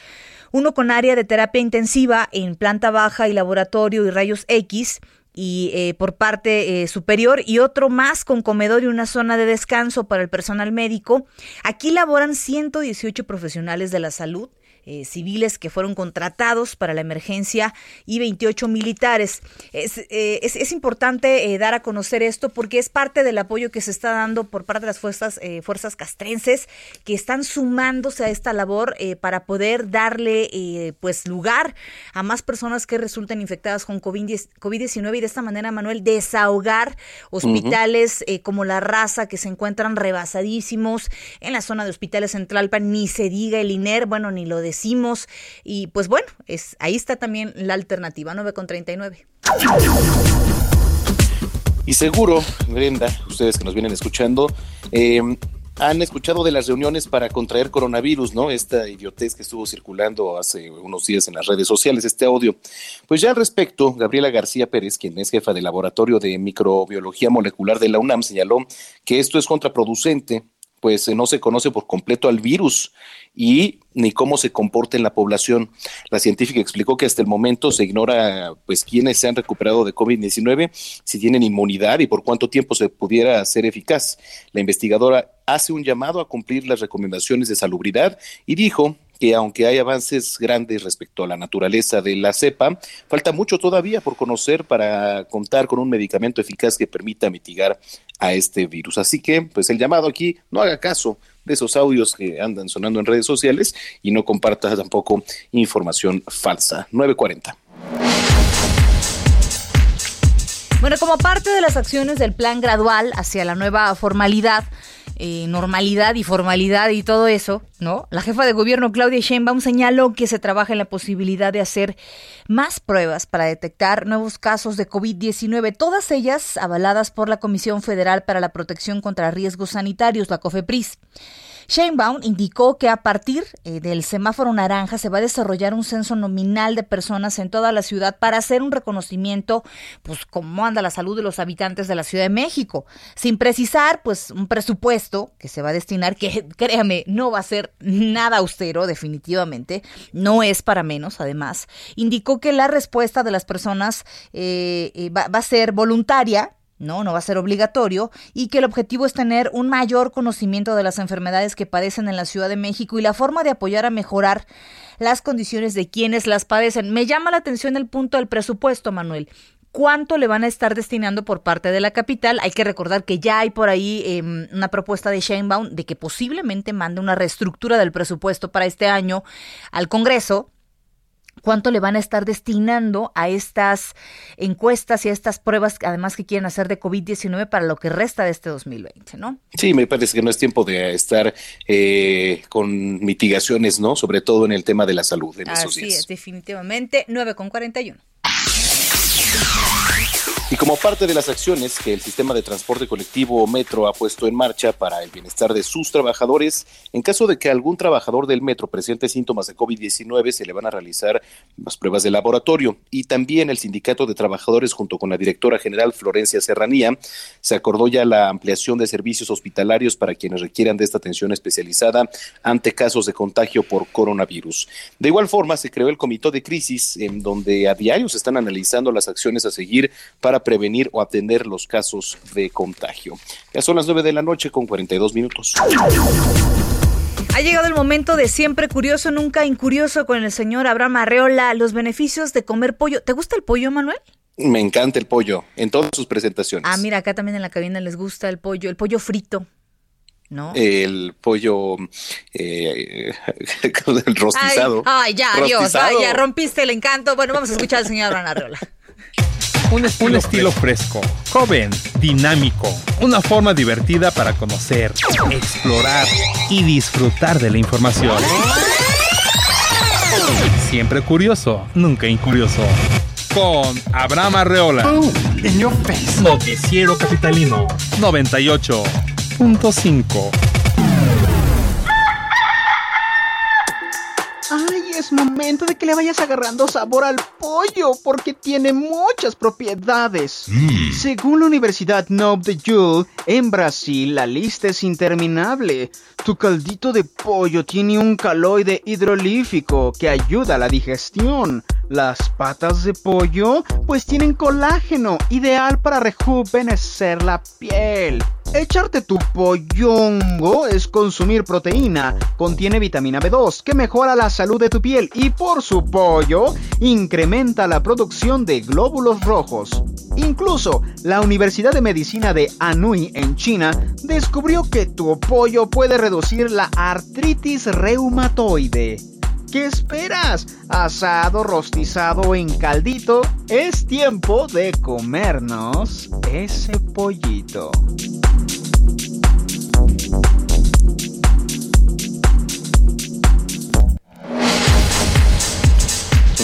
Speaker 2: uno con área de terapia intensiva en planta baja y laboratorio y rayos X y eh, por parte eh, superior y otro más con comedor y una zona de descanso para el personal médico. Aquí laboran 118 profesionales de la salud eh, civiles que fueron contratados para la emergencia y 28 militares. Es, eh, es, importante eh, dar a conocer esto porque es parte del apoyo que se está dando por parte de las fuerzas, fuerzas castrenses que están sumándose a esta labor para poder darle pues lugar a más personas que resulten infectadas con COVID-19 y de esta manera, Manuel, desahogar hospitales como la raza que se encuentran rebasadísimos en la zona de hospitales central, ni se diga el INER, bueno, ni lo Y pues bueno, es, ahí está también la alternativa, 9,39.
Speaker 3: Y seguro, Brenda, ustedes que nos vienen escuchando, eh, han escuchado de las reuniones para contraer coronavirus, ¿no? Esta idiotez que estuvo circulando hace unos días en las redes sociales, este audio. Pues ya al respecto, Gabriela García Pérez, quien es jefa del Laboratorio de Microbiología Molecular de la UNAM, señaló que esto es contraproducente pues no se conoce por completo al virus y ni cómo se comporta en la población. La científica explicó que hasta el momento se ignora pues quiénes se han recuperado de COVID-19, si tienen inmunidad y por cuánto tiempo se pudiera hacer eficaz. La investigadora hace un llamado a cumplir las recomendaciones de salubridad y dijo que aunque hay avances grandes respecto a la naturaleza de la cepa, falta mucho todavía por conocer para contar con un medicamento eficaz que permita mitigar a este virus. Así que, pues el llamado aquí, no haga caso de esos audios que andan sonando en redes sociales y no comparta tampoco información falsa. 940.
Speaker 2: Bueno, como parte de las acciones del plan gradual hacia la nueva formalidad, eh, normalidad y formalidad y todo eso, ¿no? La jefa de gobierno Claudia Sheinbaum señaló que se trabaja en la posibilidad de hacer más pruebas para detectar nuevos casos de COVID-19, todas ellas avaladas por la Comisión Federal para la Protección contra Riesgos Sanitarios, la COFEPRIS. Sheinbaum indicó que a partir eh, del semáforo naranja se va a desarrollar un censo nominal de personas en toda la ciudad para hacer un reconocimiento, pues cómo anda la salud de los habitantes de la Ciudad de México, sin precisar pues un presupuesto que se va a destinar, que créame, no va a ser nada austero definitivamente, no es para menos además. Indicó que la respuesta de las personas eh, eh, va a ser voluntaria, no, no va a ser obligatorio y que el objetivo es tener un mayor conocimiento de las enfermedades que padecen en la Ciudad de México y la forma de apoyar a mejorar las condiciones de quienes las padecen. Me llama la atención el punto del presupuesto, Manuel. ¿Cuánto le van a estar destinando por parte de la capital? Hay que recordar que ya hay por ahí em, una propuesta de Sheinbaum de que posiblemente mande una reestructura del presupuesto para este año al Congreso cuánto le van a estar destinando a estas encuestas y a estas pruebas, además que quieren hacer de COVID-19 para lo que resta de este 2020, ¿no?
Speaker 3: Sí, me parece que no es tiempo de estar eh, con mitigaciones, ¿no? Sobre todo en el tema de la salud en esos días.
Speaker 2: Es, definitivamente 9 con 41.
Speaker 3: Y como parte de las acciones que el sistema de transporte colectivo Metro ha puesto en marcha para el bienestar de sus trabajadores, en caso de que algún trabajador del Metro presente síntomas de COVID-19, se le van a realizar las pruebas de laboratorio. Y también el Sindicato de Trabajadores, junto con la directora general Florencia Serranía, se acordó ya la ampliación de servicios hospitalarios para quienes requieran de esta atención especializada ante casos de contagio por coronavirus. De igual forma, se creó el Comité de Crisis, en donde a diario se están analizando las acciones a seguir para prevenir o atender los casos de contagio. Ya son las 9 de la noche con 42 minutos.
Speaker 2: Ha llegado el momento de siempre curioso, nunca incurioso con el señor Abraham Arreola, los beneficios de comer pollo. ¿Te gusta el pollo, Manuel?
Speaker 3: Me encanta el pollo en todas sus presentaciones.
Speaker 2: Ah, mira, acá también en la cabina les gusta el pollo, el pollo frito. ¿No?
Speaker 3: El pollo eh, el rostizado.
Speaker 2: Ay, ya, Dios, ya rompiste el encanto. Bueno, vamos a escuchar al señor Abraham Arreola.
Speaker 11: Un estilo, fresco, joven, dinámico, una forma divertida para conocer, explorar y disfrutar de la información. Siempre curioso, nunca incurioso. Con Abraham Arreola. Noticiero Capitalino 98.5.
Speaker 12: es momento de que le vayas agarrando sabor al pollo porque tiene muchas propiedades. Mm. Según la Universidad Nob de Jules, en Brasil la lista es interminable. Tu caldito de pollo tiene un caloide hidrolífico que ayuda a la digestión. Las patas de pollo pues tienen colágeno, ideal para rejuvenecer la piel. Echarte tu pollongo es consumir proteína, contiene vitamina B2 que mejora la salud de tu piel y por su pollo incrementa la producción de glóbulos rojos. Incluso la Universidad de Medicina de Anhui en China descubrió que tu pollo puede reducir la artritis reumatoide. ¿Qué esperas? Asado, rostizado o en caldito, es tiempo de comernos ese pollito.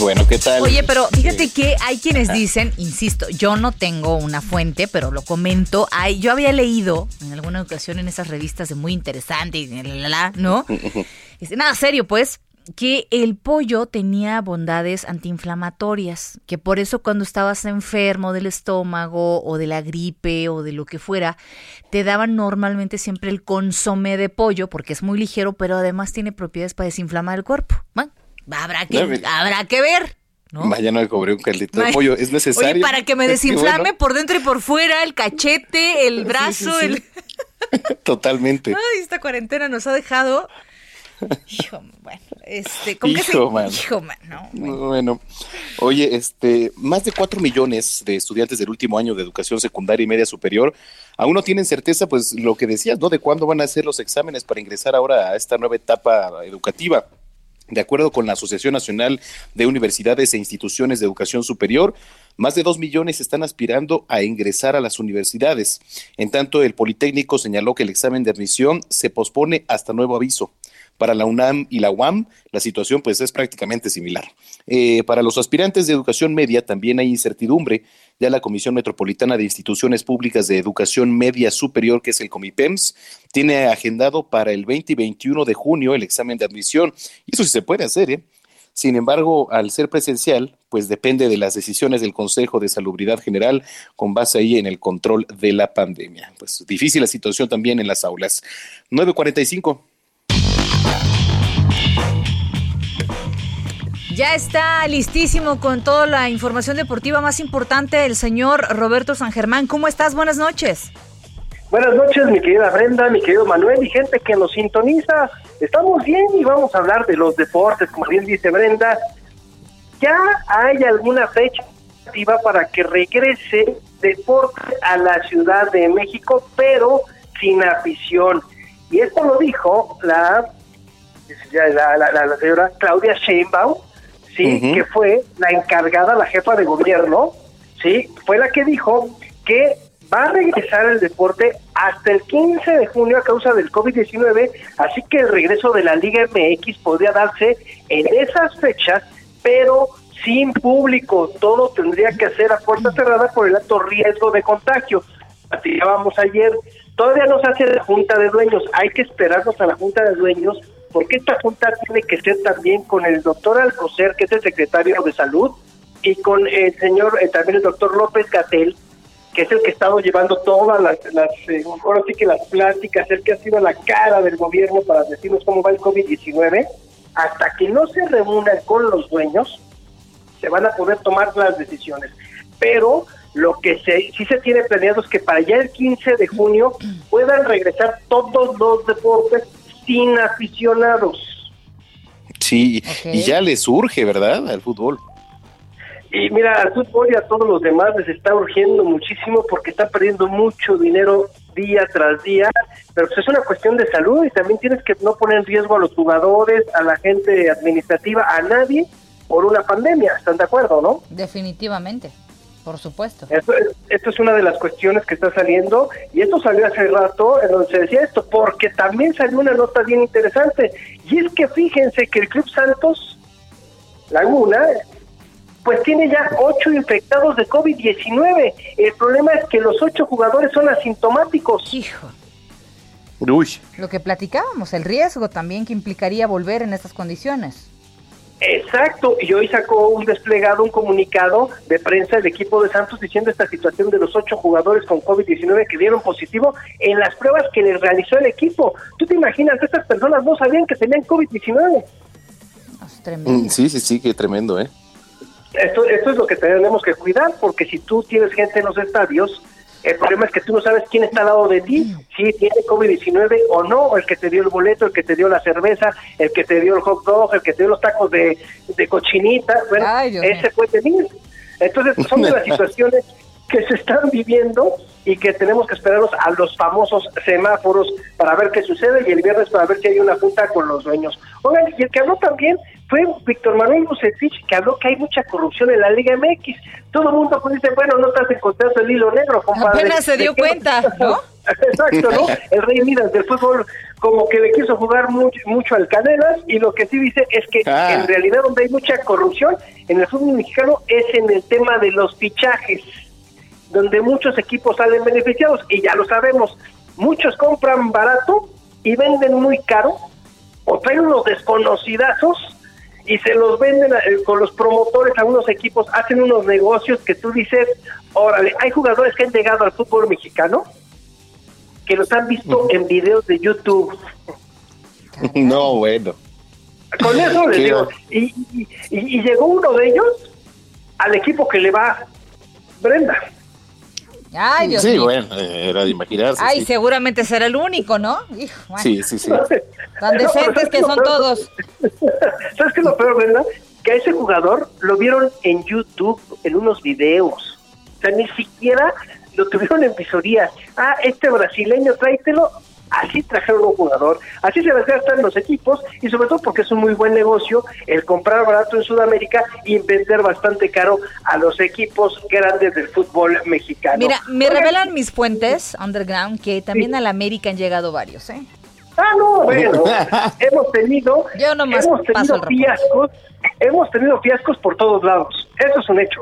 Speaker 3: Bueno, ¿qué tal?
Speaker 2: Oye, pero fíjate que hay quienes dicen, insisto, yo no tengo una fuente, pero lo comento. Hay, yo había leído en alguna ocasión en esas revistas de muy interesante y la, la, ¿no? Nada serio, pues, que el pollo tenía bondades antiinflamatorias, que por eso cuando estabas enfermo del estómago o de la gripe o de lo que fuera, te daban normalmente siempre el consomé de pollo, porque es muy ligero, pero además tiene propiedades para desinflamar el cuerpo. Habrá que, habrá que ver. ¿no?
Speaker 3: Vaya, no cobré un caldito de pollo, es necesario.
Speaker 2: Oye, para que me desinflame por dentro y por fuera, el cachete, el brazo, el...
Speaker 3: Totalmente.
Speaker 2: Ay, esta cuarentena nos ha dejado Hijo, bueno, este, ¿con
Speaker 3: hijo,
Speaker 2: qué
Speaker 3: man.
Speaker 2: Hijo, man, no,
Speaker 3: bueno. bueno. oye, este, más de cuatro millones de estudiantes del último año de educación secundaria y media superior aún no tienen certeza, pues, lo que decías, ¿no? De cuándo van a hacer los exámenes para ingresar ahora a esta nueva etapa educativa. De acuerdo con la Asociación Nacional de Universidades e Instituciones de Educación Superior, más de dos millones están aspirando a ingresar a las universidades. En tanto, el Politécnico señaló que el examen de admisión se pospone hasta nuevo aviso. Para la UNAM y la UAM, la situación pues es prácticamente similar. Eh, para los aspirantes de educación media también hay incertidumbre. Ya la Comisión Metropolitana de Instituciones Públicas de Educación Media Superior, que es el COMIPEMS, tiene agendado para el 20 y 21 de junio el examen de admisión. Y eso sí se puede hacer, ¿eh? Sin embargo, al ser presencial, pues depende de las decisiones del Consejo de Salubridad General con base ahí en el control de la pandemia. Pues difícil la situación también en las aulas. 945.
Speaker 2: Ya está listísimo con toda la información deportiva más importante el señor Roberto San Germán. ¿Cómo estás? Buenas noches.
Speaker 13: Buenas noches, mi querida Brenda, mi querido Manuel y gente que nos sintoniza. Estamos bien y vamos a hablar de los deportes, como bien dice Brenda. Ya hay alguna fecha para que regrese deporte a la Ciudad de México, pero sin afición. Y esto lo dijo la, la, la, la señora Claudia Sheinbaum, sí, que fue la encargada, la jefa de gobierno, sí, fue la que dijo que va a regresar el deporte hasta el 15 de junio a causa del COVID-19, así que el regreso de la Liga MX podría darse en esas fechas, pero sin público, todo tendría que ser a puerta cerrada por el alto riesgo de contagio. Platicábamos ayer, todavía no se hace la junta de dueños, hay que esperarnos a la junta de dueños porque esta junta tiene que ser también con el doctor Alcocer, que es el secretario de salud, y con el señor, eh, también el doctor López Gatel, que es el que ha estado llevando todas las, las eh, ahora sí que las pláticas, el que ha sido la cara del gobierno para decirnos cómo va el COVID-19, hasta que no se reúnan con los dueños, se van a poder tomar las decisiones. Pero lo que se, sí se tiene planeado es que para ya el 15 de junio puedan regresar todos los deportes sin aficionados.
Speaker 3: Sí, y ya les urge, ¿verdad? Al fútbol.
Speaker 13: Y mira, al fútbol y a todos los demás les está urgiendo muchísimo porque están perdiendo mucho dinero día tras día, pero pues es una cuestión de salud y también tienes que no poner en riesgo a los jugadores, a la gente administrativa, a nadie por una pandemia. ¿Están de acuerdo, no?
Speaker 2: Definitivamente. Por supuesto.
Speaker 13: Esto, esto, es una de las cuestiones que está saliendo y esto salió hace rato en donde se decía esto, porque también salió una nota bien interesante y es que fíjense que el Club Santos Laguna pues tiene ya ocho infectados de COVID-19. El problema es que los ocho jugadores son asintomáticos.
Speaker 2: Hijo.
Speaker 3: Uy.
Speaker 2: Lo que platicábamos, el riesgo también que implicaría volver en estas condiciones.
Speaker 13: Exacto, y hoy sacó un desplegado, un comunicado de prensa del equipo de Santos diciendo esta situación de los ocho jugadores con COVID-19 que dieron positivo en las pruebas que les realizó el equipo. ¿Tú te imaginas? Estas personas no sabían que tenían COVID-19.
Speaker 3: Mm, sí, sí, sí, qué tremendo, ¿eh?
Speaker 13: Esto, esto es lo que tenemos que cuidar, porque si tú tienes gente en los estadios, El problema es que tú no sabes quién está al lado de ti, si tiene COVID-19 o no, el que te dio el boleto, el que te dio la cerveza, el que te dio el hot dog, el que te dio los tacos de, de cochinita, bueno, ese puede venir. Entonces, son de las situaciones que se están viviendo y que tenemos que esperarnos a los famosos semáforos para ver qué sucede y el viernes para ver si hay una junta con los dueños. Oigan, y el que habló también fue Víctor Manuel Bucetich, que habló que hay mucha corrupción en la Liga MX. Todo el mundo pues, dice, bueno, no estás encontrando el hilo negro, compadre.
Speaker 2: Apenas se dio cuenta, ¿no?
Speaker 13: Exacto, ¿no? El Rey Midas del fútbol como que le quiso jugar mucho, mucho al Canelas y lo que sí dice es que
Speaker 3: Ah.
Speaker 13: en realidad donde hay mucha corrupción en el fútbol mexicano es en el tema de los fichajes, donde muchos equipos salen beneficiados y ya lo sabemos, muchos compran barato y venden muy caro o traen unos desconocidazos y se los venden eh, con los promotores a unos equipos, hacen unos negocios que tú dices, órale, hay jugadores que han llegado al fútbol mexicano que los han visto en videos de YouTube.
Speaker 3: No, bueno.
Speaker 13: Con eso les digo, y, y- y- y llegó uno de ellos al equipo que le va Brenda.
Speaker 2: Ay, Dios
Speaker 3: sí,
Speaker 2: mío.
Speaker 3: bueno, era de imaginarse.
Speaker 2: Ay,
Speaker 3: sí.
Speaker 2: seguramente será el único, ¿no? Hijo, bueno.
Speaker 3: sí, sí, sí.
Speaker 2: Tan decentes que son todos.
Speaker 13: ¿Sabes qué es lo peor, Brenda? Que a ese jugador lo vieron en YouTube, en unos videos. O sea, ni siquiera lo tuvieron en visoría. Ah, este brasileño, tráetelo. Así trajeron un jugador. Así se las gastan los equipos y sobre todo porque es un muy buen negocio el comprar barato en Sudamérica y vender bastante caro a los equipos grandes del fútbol mexicano.
Speaker 2: Mira, me
Speaker 13: Oigan,
Speaker 2: revelan mis fuentes underground que también a la América han llegado varios, ¿eh?
Speaker 13: Ah, no, bueno, hemos tenido,
Speaker 2: Yo
Speaker 13: hemos tenido fiascos, hemos tenido fiascos por todos lados. Eso es un hecho.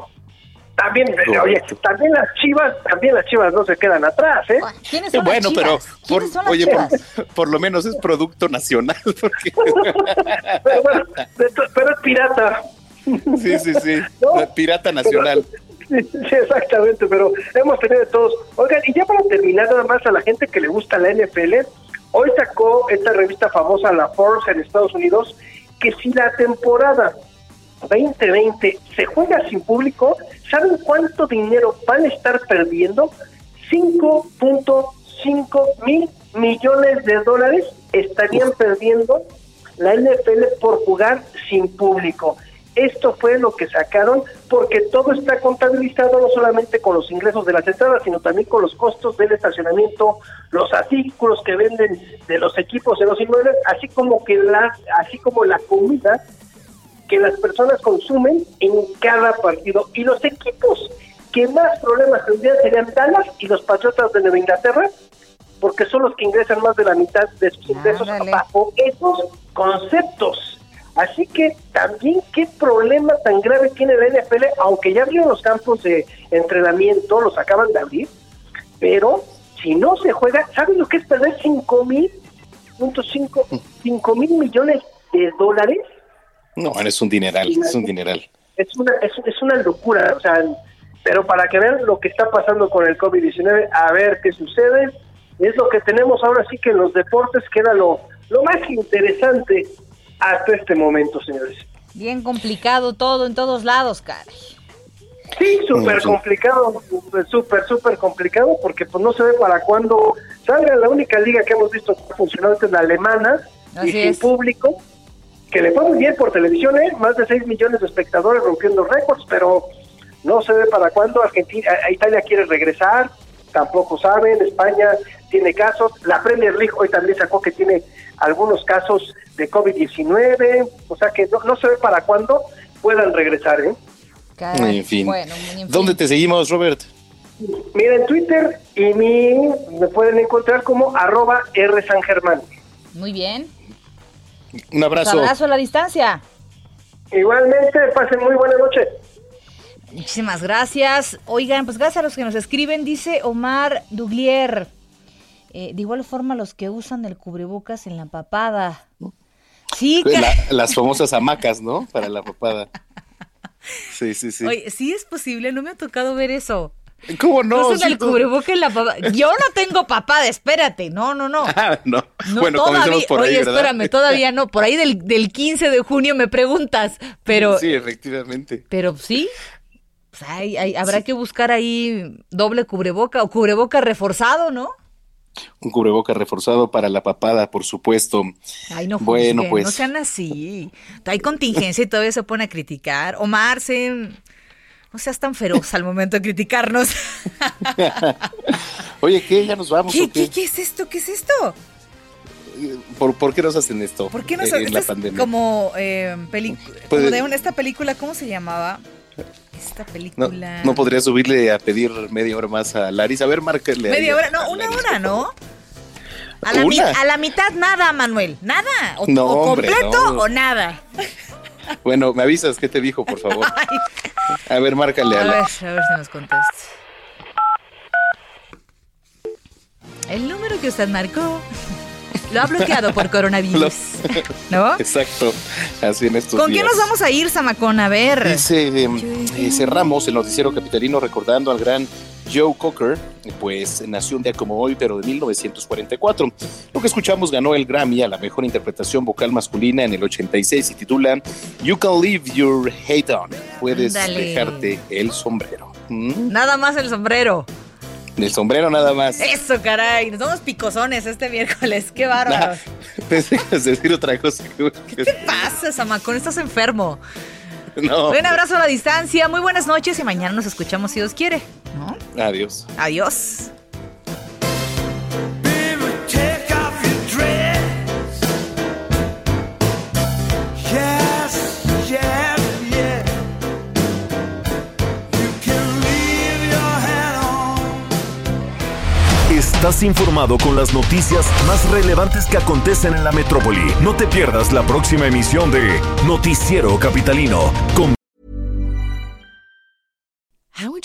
Speaker 13: También, eh, oye, también las Chivas, también las Chivas no se quedan atrás, ¿eh?
Speaker 2: ¿Quiénes
Speaker 3: bueno, pero por,
Speaker 2: son las
Speaker 3: oye,
Speaker 2: Chivas?
Speaker 3: por, por lo menos es producto nacional. Porque...
Speaker 13: pero bueno, de to- pero es pirata.
Speaker 3: Sí, sí, sí. Pirata nacional.
Speaker 13: Sí, sí, exactamente, pero hemos tenido de todos. Oigan, y ya para terminar, nada más a la gente que le gusta la NFL, hoy sacó esta revista famosa, la Forbes en Estados Unidos, que si la temporada 2020 se juega sin público, ¿saben cuánto dinero van a estar perdiendo? 5.5 mil millones de dólares estarían perdiendo la NFL por jugar sin público. Esto fue lo que sacaron porque todo está contabilizado no solamente con los ingresos de las entradas, sino también con los costos del estacionamiento, los artículos que venden de los equipos de los inmuebles, así como que la, así como la comida que las personas consumen en cada partido. Y los equipos que más problemas tendrían serían Dallas y los Patriotas de Nueva Inglaterra, porque son los que ingresan más de la mitad de sus ingresos bajo esos conceptos. Así que también qué problema tan grave tiene la NFL, aunque ya abrieron los campos de entrenamiento, los acaban de abrir, pero si no se juega, ¿saben lo que es perder 5 mil, punto cinco, cinco mil millones de dólares?
Speaker 3: No, es un dineral, es un dineral.
Speaker 13: es una es, es una locura, o sea, pero para que vean lo que está pasando con el COVID-19, a ver qué sucede, es lo que tenemos ahora sí que en los deportes, que era lo, lo más interesante hasta este momento, señores.
Speaker 2: Bien complicado todo en todos lados, caray.
Speaker 13: Sí, súper
Speaker 2: Sí.
Speaker 13: complicado, súper, súper complicado, porque pues no se ve para cuándo salga la única liga que hemos visto que ha funcionado es la alemana,
Speaker 2: Así
Speaker 13: y sin
Speaker 2: es.
Speaker 13: público, que le fue muy bien por televisión, ¿eh? más de 6 millones de espectadores rompiendo récords, pero no se ve para cuándo Argentina, a- Italia quiere regresar, tampoco saben, España tiene casos, la Premier League hoy también sacó que tiene algunos casos de COVID-19, o sea que no, no se ve para cuándo puedan regresar, ¿eh?
Speaker 3: En fin.
Speaker 2: Bueno, en fin.
Speaker 3: ¿Dónde te seguimos, Robert?
Speaker 13: Mira en Twitter y mi, me pueden encontrar como arroba R San Germán.
Speaker 2: Muy bien.
Speaker 3: Un abrazo.
Speaker 2: Abrazo a la distancia.
Speaker 13: Igualmente, pasen muy buena noche.
Speaker 2: Muchísimas gracias. Oigan, pues gracias a los que nos escriben, dice Omar Duglier. Eh, de igual forma, los que usan el cubrebocas en la papada. Sí,
Speaker 3: La- las famosas hamacas, ¿no? Para la papada. Sí, sí, sí.
Speaker 2: Oye, sí es posible, no me ha tocado ver eso.
Speaker 3: ¿Cómo no?
Speaker 2: El cubrebocas la papada. Yo no tengo papada, espérate. No, no, no.
Speaker 3: Ah, no.
Speaker 2: No,
Speaker 3: bueno,
Speaker 2: todavía,
Speaker 3: comencemos por ahí,
Speaker 2: oye,
Speaker 3: ¿verdad?
Speaker 2: espérame, todavía no. Por ahí del, del 15 de junio me preguntas, pero,
Speaker 3: Sí, efectivamente.
Speaker 2: pero sí. Pues hay, habrá que buscar ahí doble cubreboca o cubreboca reforzado, ¿no?
Speaker 3: Un cubreboca reforzado para la papada, por supuesto.
Speaker 2: Ay, no bueno, pues. No sean así. Hay contingencia y todavía se pone a criticar. Omar, se, no seas tan feroz al momento de criticarnos.
Speaker 3: Oye, ¿qué? ¿Ya nos vamos?
Speaker 2: ¿Qué, ¿qué, es esto? ¿Qué es esto?
Speaker 3: ¿Por, qué nos hacen esto?
Speaker 2: ¿Por qué nos hacen esto? Como, eh, como de esta película, ¿cómo se llamaba? Esta película.
Speaker 3: No, podría subirle a pedir media hora más a Larisa. A ver, márquenle.
Speaker 2: Media hora, no, una hora, ¿no? A la, a la, mitad nada, Manuel. Nada. O, completo o nada.
Speaker 3: Bueno, me avisas qué te dijo, por favor. A ver, márcale a,
Speaker 2: a ver, a ver si nos contesta. El número que usted marcó lo ha bloqueado por coronavirus. ¿No?
Speaker 3: Exacto. Así en estos
Speaker 2: ¿Con qué nos vamos a ir, Samacón? A ver.
Speaker 3: Dice, eh, cerramos el noticiero capitalino recordando al gran Joe Cocker, pues nació un día como hoy, pero de 1944. Lo que escuchamos ganó el Grammy a la mejor interpretación vocal masculina en el 86 y titula You Can Leave Your Hate On. Puedes dejarte el sombrero.
Speaker 2: ¿Mm? Nada más el sombrero.
Speaker 3: El sombrero nada más.
Speaker 2: Eso, caray. Nos somos picosones este miércoles. Qué bárbaro.
Speaker 3: pensé que decir otra cosa.
Speaker 2: ¿Qué te pasa, Samacón? Estás enfermo. No. Un abrazo a la distancia. Muy buenas noches y mañana nos escuchamos si Dios quiere.
Speaker 3: Adiós.
Speaker 2: Adiós.
Speaker 1: Estás informado con las noticias más relevantes que acontecen en la metrópoli. No te pierdas la próxima emisión de Noticiero Capitalino con